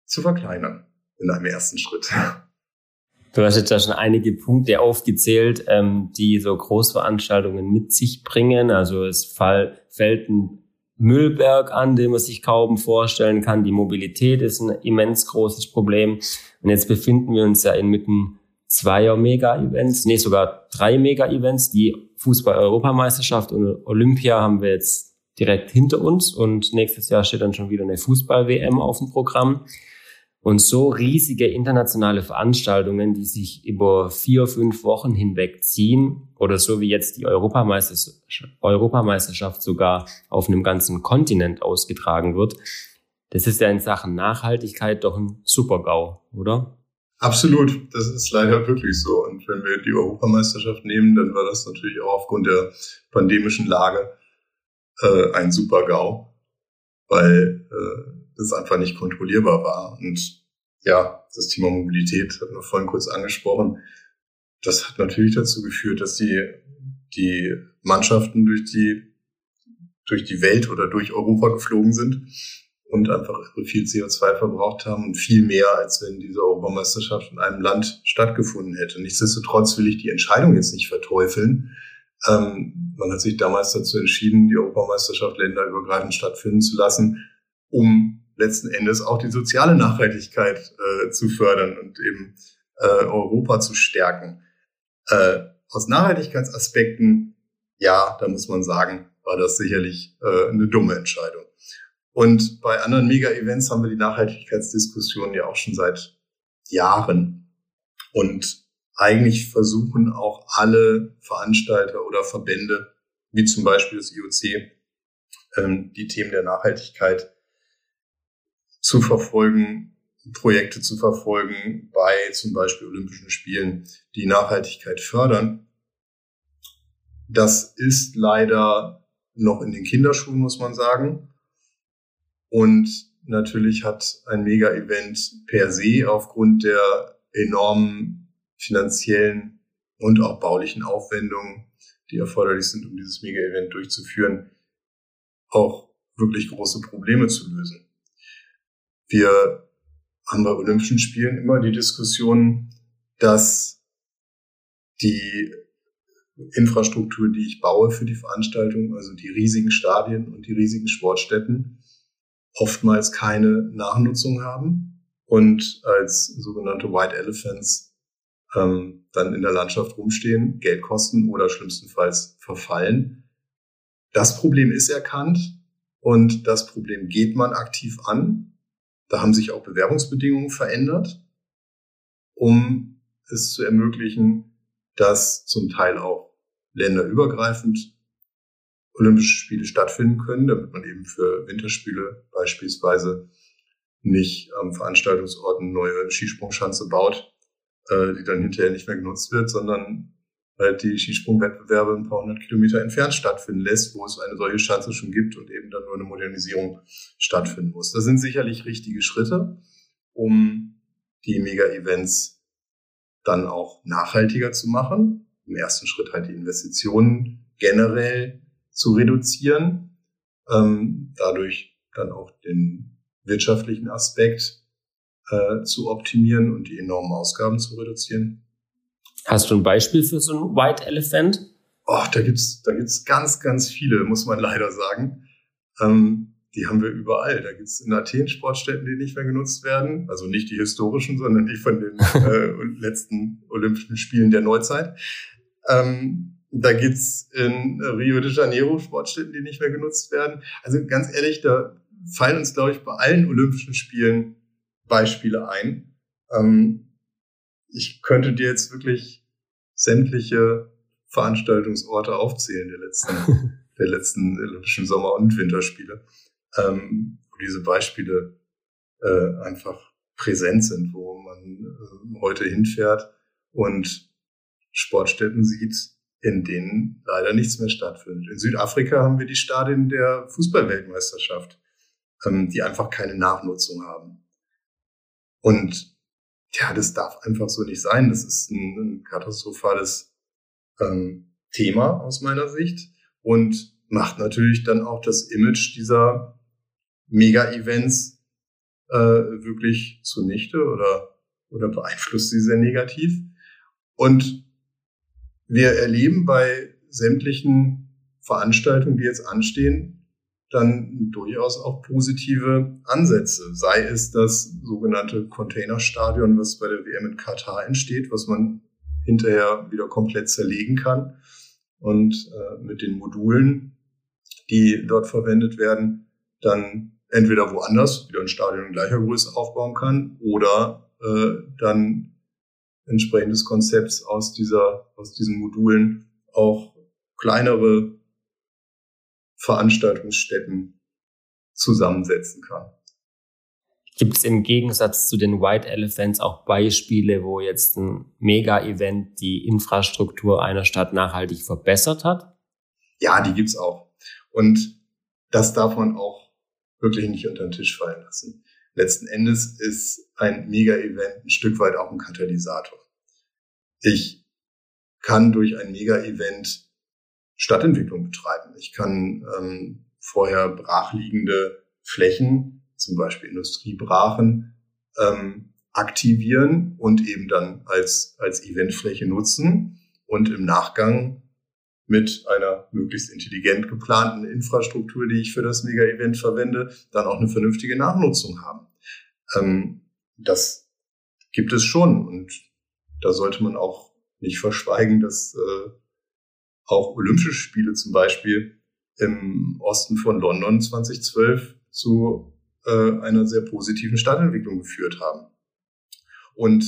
zu verkleinern in einem ersten Schritt. Du hast jetzt ja schon einige Punkte aufgezählt, ähm, die so Großveranstaltungen mit sich bringen. Also es fall, fällt ein Müllberg an, den man sich kaum vorstellen kann. Die Mobilität ist ein immens großes Problem. Und jetzt befinden wir uns ja inmitten zweier Mega-Events, nee, sogar drei Mega-Events. Die Fußball-Europameisterschaft und Olympia haben wir jetzt direkt hinter uns und nächstes Jahr steht dann schon wieder eine Fußball-WM auf dem Programm. Und so riesige internationale Veranstaltungen, die sich über vier, fünf Wochen hinweg ziehen oder so wie jetzt die Europameisterschaft sogar auf einem ganzen Kontinent ausgetragen wird, das ist ja in Sachen Nachhaltigkeit doch ein Super-GAU, oder? Absolut, das ist leider wirklich so. Und wenn wir die Europameisterschaft nehmen, dann war das natürlich auch aufgrund der pandemischen Lage äh, ein Super-GAU, weil äh, das einfach nicht kontrollierbar war. Und ja, das Thema Mobilität hatten wir vorhin kurz angesprochen. Das hat natürlich dazu geführt, dass die, die Mannschaften durch die, durch die Welt oder durch Europa geflogen sind und einfach viel CO2 verbraucht haben und viel mehr, als wenn diese Europameisterschaft in einem Land stattgefunden hätte. Nichtsdestotrotz will ich die Entscheidung jetzt nicht verteufeln. Ähm, man hat sich damals dazu entschieden, die Europameisterschaft länderübergreifend stattfinden zu lassen, um letzten Endes auch die soziale Nachhaltigkeit äh, zu fördern und eben äh, Europa zu stärken. Äh, aus Nachhaltigkeitsaspekten, ja, da muss man sagen, war das sicherlich äh, eine dumme Entscheidung. Und bei anderen Mega-Events haben wir die Nachhaltigkeitsdiskussion ja auch schon seit Jahren. Und eigentlich versuchen auch alle Veranstalter oder Verbände, wie zum Beispiel das IOC, ähm, die Themen der Nachhaltigkeit zu verfolgen, Projekte zu verfolgen bei zum Beispiel Olympischen Spielen, die Nachhaltigkeit fördern. Das ist leider noch in den Kinderschuhen, muss man sagen. Und natürlich hat ein Mega-Event per se aufgrund der enormen finanziellen und auch baulichen Aufwendungen, die erforderlich sind, um dieses Mega-Event durchzuführen, auch wirklich große Probleme zu lösen. Wir haben bei Olympischen Spielen immer die Diskussion, dass die Infrastruktur, die ich baue für die Veranstaltung, also die riesigen Stadien und die riesigen Sportstätten, oftmals keine Nachnutzung haben und als sogenannte White Elephants ähm, dann in der Landschaft rumstehen, Geld kosten oder schlimmstenfalls verfallen. Das Problem ist erkannt und das Problem geht man aktiv an. Da haben sich auch Bewerbungsbedingungen verändert, um es zu ermöglichen, dass zum Teil auch länderübergreifend Olympische Spiele stattfinden können, damit man eben für Winterspiele beispielsweise nicht am Veranstaltungsort eine neue Skisprungschanze baut, äh, die dann hinterher nicht mehr genutzt wird, sondern halt die Skisprungwettbewerbe ein paar hundert Kilometer entfernt stattfinden lässt, wo es eine solche Schanze schon gibt und eben dann nur eine Modernisierung stattfinden muss. Das sind sicherlich richtige Schritte, um die Mega-Events dann auch nachhaltiger zu machen. Im ersten Schritt halt die Investitionen generell zu reduzieren, ähm, dadurch dann auch den wirtschaftlichen Aspekt äh, zu optimieren und die enormen Ausgaben zu reduzieren. Hast du ein Beispiel für so ein White Elephant? Oh, da gibt's, da gibt's ganz, ganz viele, muss man leider sagen. Ähm, die haben wir überall. Da gibt's in Athen Sportstätten, die nicht mehr genutzt werden. Also nicht die historischen, sondern die von den äh, letzten Olympischen Spielen der Neuzeit. Ähm, da gibt's in Rio de Janeiro Sportstätten, die nicht mehr genutzt werden. Also ganz ehrlich, da fallen uns, glaube ich, bei allen Olympischen Spielen Beispiele ein. Ähm, ich könnte dir jetzt wirklich sämtliche Veranstaltungsorte aufzählen der letzten, der letzten Olympischen Sommer- und Winterspiele, ähm, wo diese Beispiele äh, einfach präsent sind, wo man äh, heute hinfährt und Sportstätten sieht, in denen leider nichts mehr stattfindet. In Südafrika haben wir die Stadien der Fußballweltmeisterschaft. ähm, die einfach keine Nachnutzung haben. Und ja, das darf einfach so nicht sein. Das ist ein, ein katastrophales ähm, Thema aus meiner Sicht und macht natürlich dann auch das Image dieser Mega-Events äh, wirklich zunichte oder, oder beeinflusst sie sehr negativ. Und wir erleben bei sämtlichen Veranstaltungen, die jetzt anstehen, dann durchaus auch positive Ansätze. Sei es das sogenannte Containerstadion, was bei der WM in Katar entsteht, was man hinterher wieder komplett zerlegen kann und äh, mit den Modulen, die dort verwendet werden, dann entweder woanders wieder ein Stadion in gleicher Größe aufbauen kann oder äh, dann entsprechendes Konzepts aus dieser aus diesen Modulen auch kleinere Veranstaltungsstätten zusammensetzen kann. Gibt es im Gegensatz zu den White Elephants auch Beispiele, wo jetzt ein Mega-Event die Infrastruktur einer Stadt nachhaltig verbessert hat? Ja, die gibt's auch. Und das darf man auch wirklich nicht unter den Tisch fallen lassen. Letzten Endes ist ein Mega-Event ein Stück weit auch ein Katalysator. Ich kann durch ein Mega-Event Stadtentwicklung betreiben. Ich kann ähm, vorher brachliegende Flächen, zum Beispiel Industriebrachen, ähm, aktivieren und eben dann als, als Eventfläche nutzen und im Nachgang mit einer möglichst intelligent geplanten Infrastruktur, die ich für das Mega-Event verwende, dann auch eine vernünftige Nachnutzung haben. Ähm, das gibt es schon und da sollte man auch nicht verschweigen, dass äh, auch Olympische Spiele zum Beispiel im Osten von London 2012 zu äh, einer sehr positiven Stadtentwicklung geführt haben. Und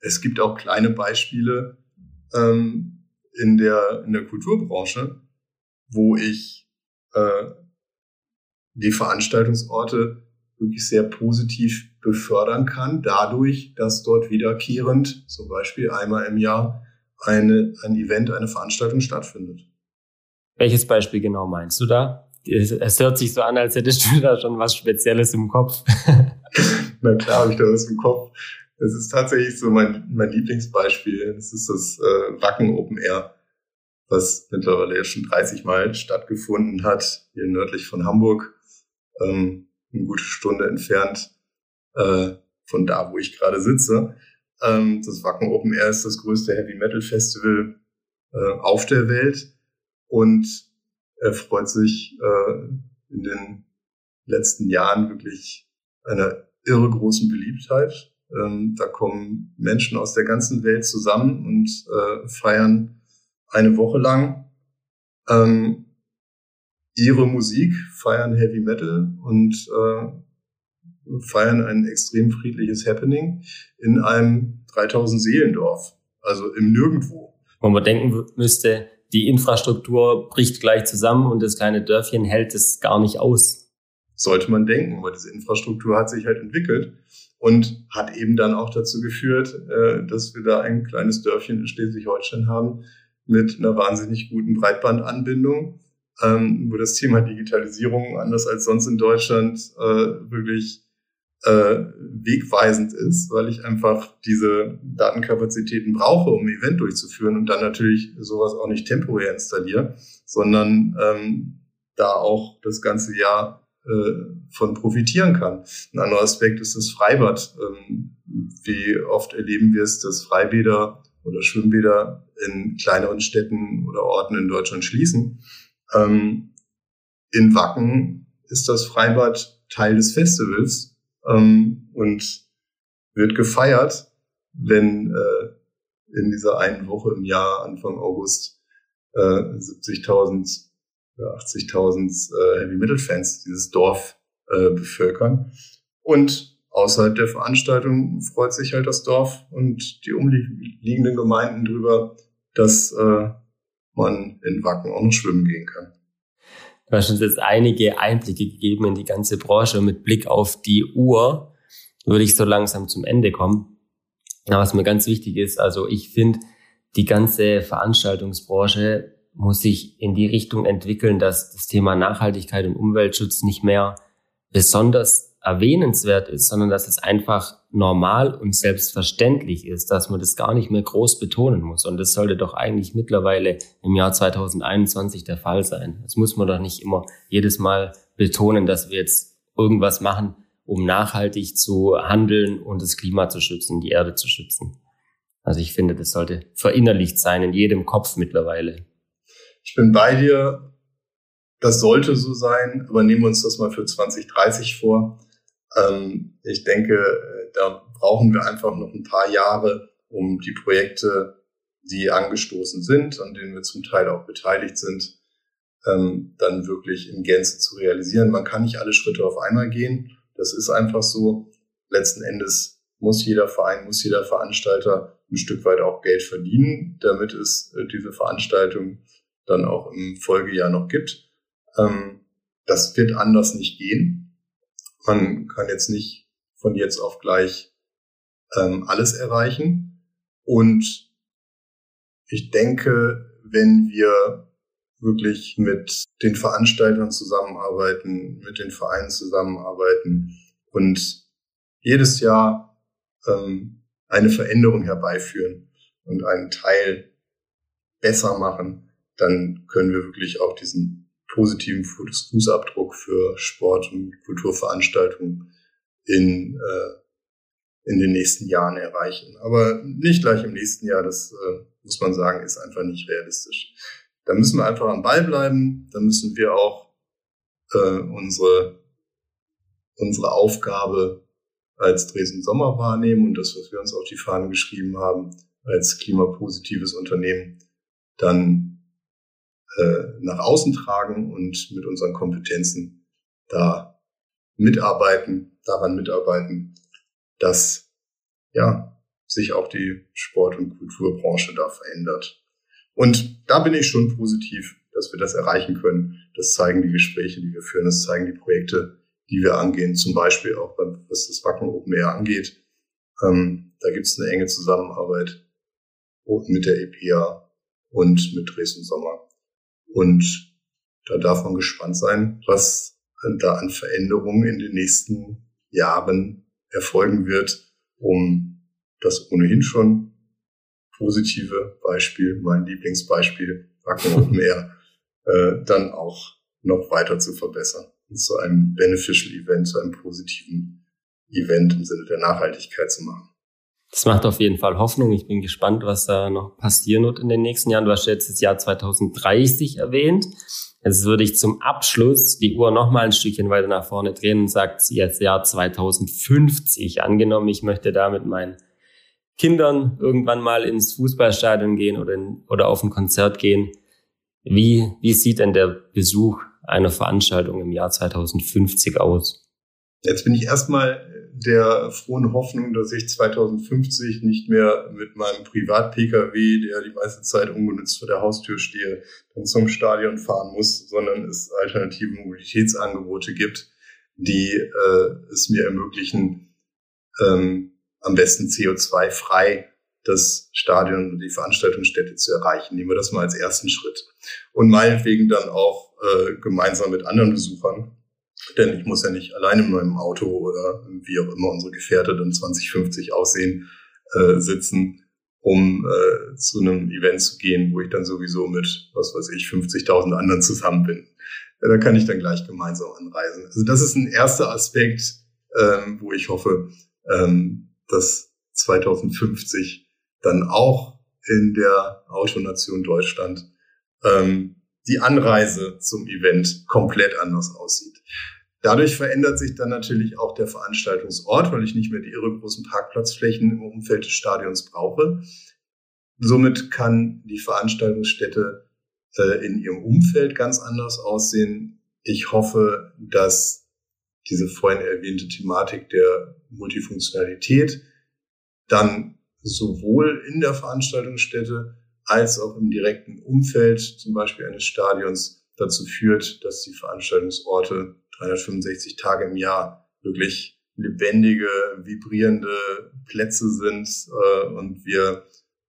es gibt auch kleine Beispiele ähm, in, der, in der Kulturbranche, wo ich äh, die Veranstaltungsorte wirklich sehr positiv befördern kann, dadurch, dass dort wiederkehrend, zum Beispiel einmal im Jahr, eine, ein Event, eine Veranstaltung stattfindet. Welches Beispiel genau meinst du da? Es hört sich so an, als hättest du da schon was Spezielles im Kopf. Na klar, habe ich da was im Kopf. Es ist tatsächlich so mein, mein Lieblingsbeispiel. Es ist das äh, Wacken Open Air, was mittlerweile ja schon 30 Mal stattgefunden hat, hier nördlich von Hamburg, ähm, eine gute Stunde entfernt äh, von da, wo ich gerade sitze. Ähm, das Wacken Open Air ist das größte Heavy Metal Festival äh, auf der Welt und er freut sich äh, in den letzten Jahren wirklich einer irre großen Beliebtheit. Ähm, da kommen Menschen aus der ganzen Welt zusammen und äh, feiern eine Woche lang ähm, ihre Musik, feiern Heavy Metal und äh, feiern ein extrem friedliches Happening in einem 3000 Seelendorf, also im Nirgendwo. Wo man denken müsste, die Infrastruktur bricht gleich zusammen und das kleine Dörfchen hält es gar nicht aus. Sollte man denken, aber diese Infrastruktur hat sich halt entwickelt und hat eben dann auch dazu geführt, äh, dass wir da ein kleines Dörfchen in Schleswig-Holstein haben mit einer wahnsinnig guten Breitbandanbindung, ähm, wo das Thema Digitalisierung anders als sonst in Deutschland äh, wirklich äh, wegweisend ist, weil ich einfach diese Datenkapazitäten brauche, um ein Event durchzuführen und dann natürlich sowas auch nicht temporär installiere, sondern ähm, da auch das ganze Jahr äh, von profitieren kann. Ein anderer Aspekt ist das Freibad. Ähm, wie oft erleben wir es, dass Freibäder oder Schwimmbäder in kleineren Städten oder Orten in Deutschland schließen. Ähm, in Wacken ist das Freibad Teil des Festivals ähm, und wird gefeiert, wenn äh, in dieser einen Woche im Jahr, Anfang August, äh, 70.000 oder 80.000 äh, Heavy Metal Fans dieses Dorf äh, bevölkern. Und außerhalb der Veranstaltung freut sich halt das Dorf und die umliegenden Gemeinden drüber, dass äh, man in Wacken auch noch schwimmen gehen kann. Du hast uns jetzt einige Einblicke gegeben in die ganze Branche und mit Blick auf die Uhr würde ich so langsam zum Ende kommen. Ja, was mir ganz wichtig ist, also ich finde, die ganze Veranstaltungsbranche muss sich in die Richtung entwickeln, dass das Thema Nachhaltigkeit und Umweltschutz nicht mehr besonders erwähnenswert ist, sondern dass es einfach normal und selbstverständlich ist, dass man das gar nicht mehr groß betonen muss. Und das sollte doch eigentlich mittlerweile im Jahr 2021 der Fall sein. Das muss man doch nicht immer jedes Mal betonen, dass wir jetzt irgendwas machen, um nachhaltig zu handeln und das Klima zu schützen, die Erde zu schützen. Also ich finde, das sollte verinnerlicht sein in jedem Kopf mittlerweile. Ich bin bei dir. Das sollte so sein, aber nehmen wir uns das mal für 2030 vor. Ähm, ich denke, da brauchen wir einfach noch ein paar Jahre, um die Projekte, die angestoßen sind, an denen wir zum Teil auch beteiligt sind, ähm, dann wirklich in Gänze zu realisieren. Man kann nicht alle Schritte auf einmal gehen. Das ist einfach so. Letzten Endes muss jeder Verein, muss jeder Veranstalter ein Stück weit auch Geld verdienen, damit es äh, diese Veranstaltung dann auch im Folgejahr noch gibt. Ähm, das wird anders nicht gehen. Man kann jetzt nicht von jetzt auf gleich ähm, alles erreichen. Und ich denke, wenn wir wirklich mit den Veranstaltern zusammenarbeiten, mit den Vereinen zusammenarbeiten und jedes Jahr ähm, eine Veränderung herbeiführen und einen Teil besser machen, dann können wir wirklich auch diesen positiven Fußabdruck für Sport und Kulturveranstaltungen in, äh, in den nächsten Jahren erreichen. Aber nicht gleich im nächsten Jahr, das äh, muss man sagen, ist einfach nicht realistisch. Da müssen wir einfach am Ball bleiben, da müssen wir auch äh, unsere, unsere Aufgabe als Dresden Sommer wahrnehmen und das, was wir uns auf die Fahne geschrieben haben, als klimapositives Unternehmen, dann äh, nach außen tragen und mit unseren Kompetenzen da mitarbeiten, daran mitarbeiten, dass ja sich auch die Sport- und Kulturbranche da verändert. Und da bin ich schon positiv, dass wir das erreichen können. Das zeigen die Gespräche, die wir führen, das zeigen die Projekte, die wir angehen, zum Beispiel auch was das Wacken Open Air angeht. Ähm, da gibt es eine enge Zusammenarbeit mit der EPA und mit Dresden Sommer. Und da darf man gespannt sein, was da an Veränderungen in den nächsten Jahren erfolgen wird, um das ohnehin schon positive Beispiel, mein Lieblingsbeispiel, Wacken Open Air, äh, dann auch noch weiter zu verbessern zu einem Beneficial Event, zu einem positiven Event im Sinne der Nachhaltigkeit zu machen. Das macht auf jeden Fall Hoffnung. Ich bin gespannt, was da noch passieren wird in den nächsten Jahren. Du hast jetzt das Jahr 2030 erwähnt. Jetzt würde ich zum Abschluss die Uhr noch mal ein Stückchen weiter nach vorne drehen und sagt jetzt Jahr 2050. Angenommen, ich möchte da mit meinen Kindern irgendwann mal ins Fußballstadion gehen oder, in, oder auf ein Konzert gehen. Wie, wie sieht denn der Besuch einer Veranstaltung im Jahr 2050 aus? Jetzt bin ich erstmal der frohen Hoffnung, dass ich 2050 nicht mehr mit meinem Privat-Pkw, der die meiste Zeit ungenutzt vor der Haustür stehe, dann zum Stadion fahren muss, sondern es alternative Mobilitätsangebote gibt, die äh, es mir ermöglichen, ähm, am besten CO2-frei das Stadion und die Veranstaltungsstätte zu erreichen. Nehmen wir das mal als ersten Schritt. Und meinetwegen dann auch äh, gemeinsam mit anderen Besuchern. Denn ich muss ja nicht alleine in meinem Auto oder wie auch immer unsere Gefährte dann 2050 aussehen, äh, sitzen, um äh, zu einem Event zu gehen, wo ich dann sowieso mit, was weiß ich, 50.000 anderen zusammen bin. Ja, da kann ich dann gleich gemeinsam anreisen. Also das ist ein erster Aspekt, ähm, wo ich hoffe, ähm, dass 2050 dann auch in der Autonation Deutschland ähm, die Anreise zum Event komplett anders aussieht. Dadurch verändert sich dann natürlich auch der Veranstaltungsort, weil ich nicht mehr die irre großen Parkplatzflächen im Umfeld des Stadions brauche. Somit kann die Veranstaltungsstätte äh, in ihrem Umfeld ganz anders aussehen. Ich hoffe, dass diese vorhin erwähnte Thematik der Multifunktionalität dann sowohl in der Veranstaltungsstätte als auch im direkten Umfeld, zum Beispiel eines Stadions, dazu führt, dass die Veranstaltungsorte 365 Tage im Jahr wirklich lebendige, vibrierende Plätze sind äh, und wir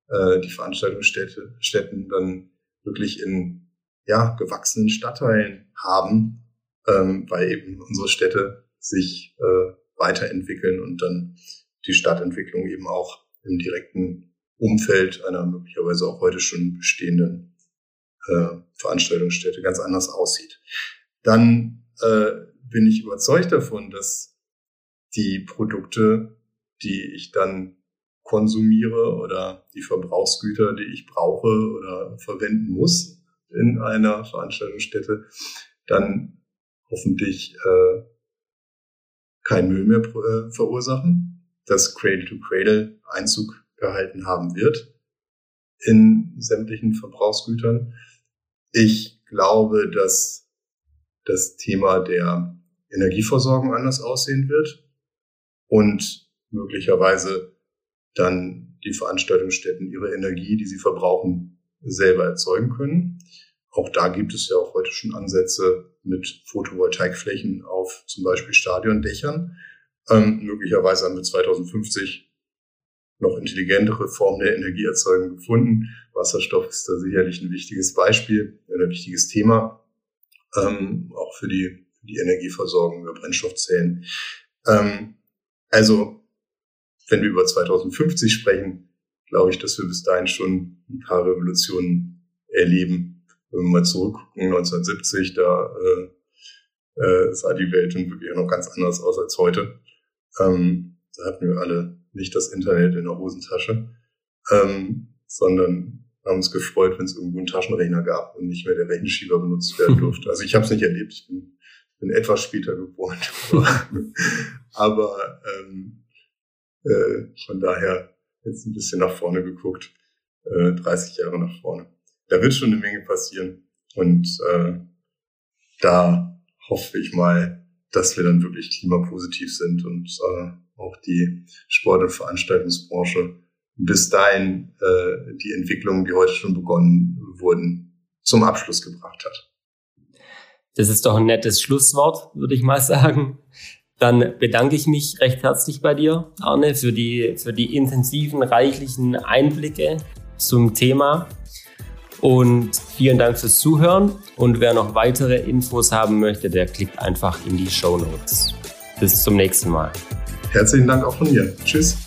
äh, die Veranstaltungsstätten dann wirklich in ja, gewachsenen Stadtteilen haben, ähm, weil eben unsere Städte sich äh, weiterentwickeln und dann die Stadtentwicklung eben auch im direkten Umfeld einer möglicherweise auch heute schon bestehenden äh, Veranstaltungsstätte ganz anders aussieht. Dann äh, bin ich überzeugt davon, dass die Produkte, die ich dann konsumiere oder die Verbrauchsgüter, die ich brauche oder verwenden muss in einer Veranstaltungsstätte, dann hoffentlich äh, kein Müll mehr äh, verursachen, dass Cradle to Cradle Einzug gehalten haben wird in sämtlichen Verbrauchsgütern. Ich glaube, dass das Thema der Energieversorgung anders aussehen wird und möglicherweise dann die Veranstaltungsstätten ihre Energie, die sie verbrauchen, selber erzeugen können. Auch da gibt es ja auch heute schon Ansätze mit Photovoltaikflächen auf zum Beispiel Stadiondächern. Ähm, möglicherweise haben wir 2050 noch intelligentere Formen der Energieerzeugung gefunden. Wasserstoff ist da sicherlich ein wichtiges Beispiel, ein wichtiges Thema, ähm, auch für die, für die Energieversorgung über Brennstoffzellen. Ähm, also, wenn wir über 2050 sprechen, glaube ich, dass wir bis dahin schon ein paar Revolutionen erleben. Wenn wir mal zurückgucken, 1970, da äh, äh, sah die Welt dann wirklich noch ganz anders aus als heute. Ähm, da hatten wir alle nicht das Internet in der Hosentasche, ähm, sondern haben uns gefreut, wenn es irgendwo einen Taschenrechner gab und nicht mehr der Rechenschieber benutzt werden durfte. Also ich habe es nicht erlebt, ich bin, bin etwas später geboren. Aber ähm, äh, von daher jetzt ein bisschen nach vorne geguckt, äh, 30 Jahre nach vorne. Da wird schon eine Menge passieren. Und äh, da hoffe ich mal, dass wir dann wirklich klimapositiv sind und äh, auch die Sport- und Veranstaltungsbranche bis dahin äh, die Entwicklungen, die heute schon begonnen wurden, zum Abschluss gebracht hat. Das ist doch ein nettes Schlusswort, würde ich mal sagen. Dann bedanke ich mich recht herzlich bei dir, Arne, für die, für die intensiven, reichlichen Einblicke zum Thema. Und vielen Dank fürs Zuhören. Und wer noch weitere Infos haben möchte, der klickt einfach in die Show Notes. Bis zum nächsten Mal. Herzlichen Dank auch von mir. Tschüss.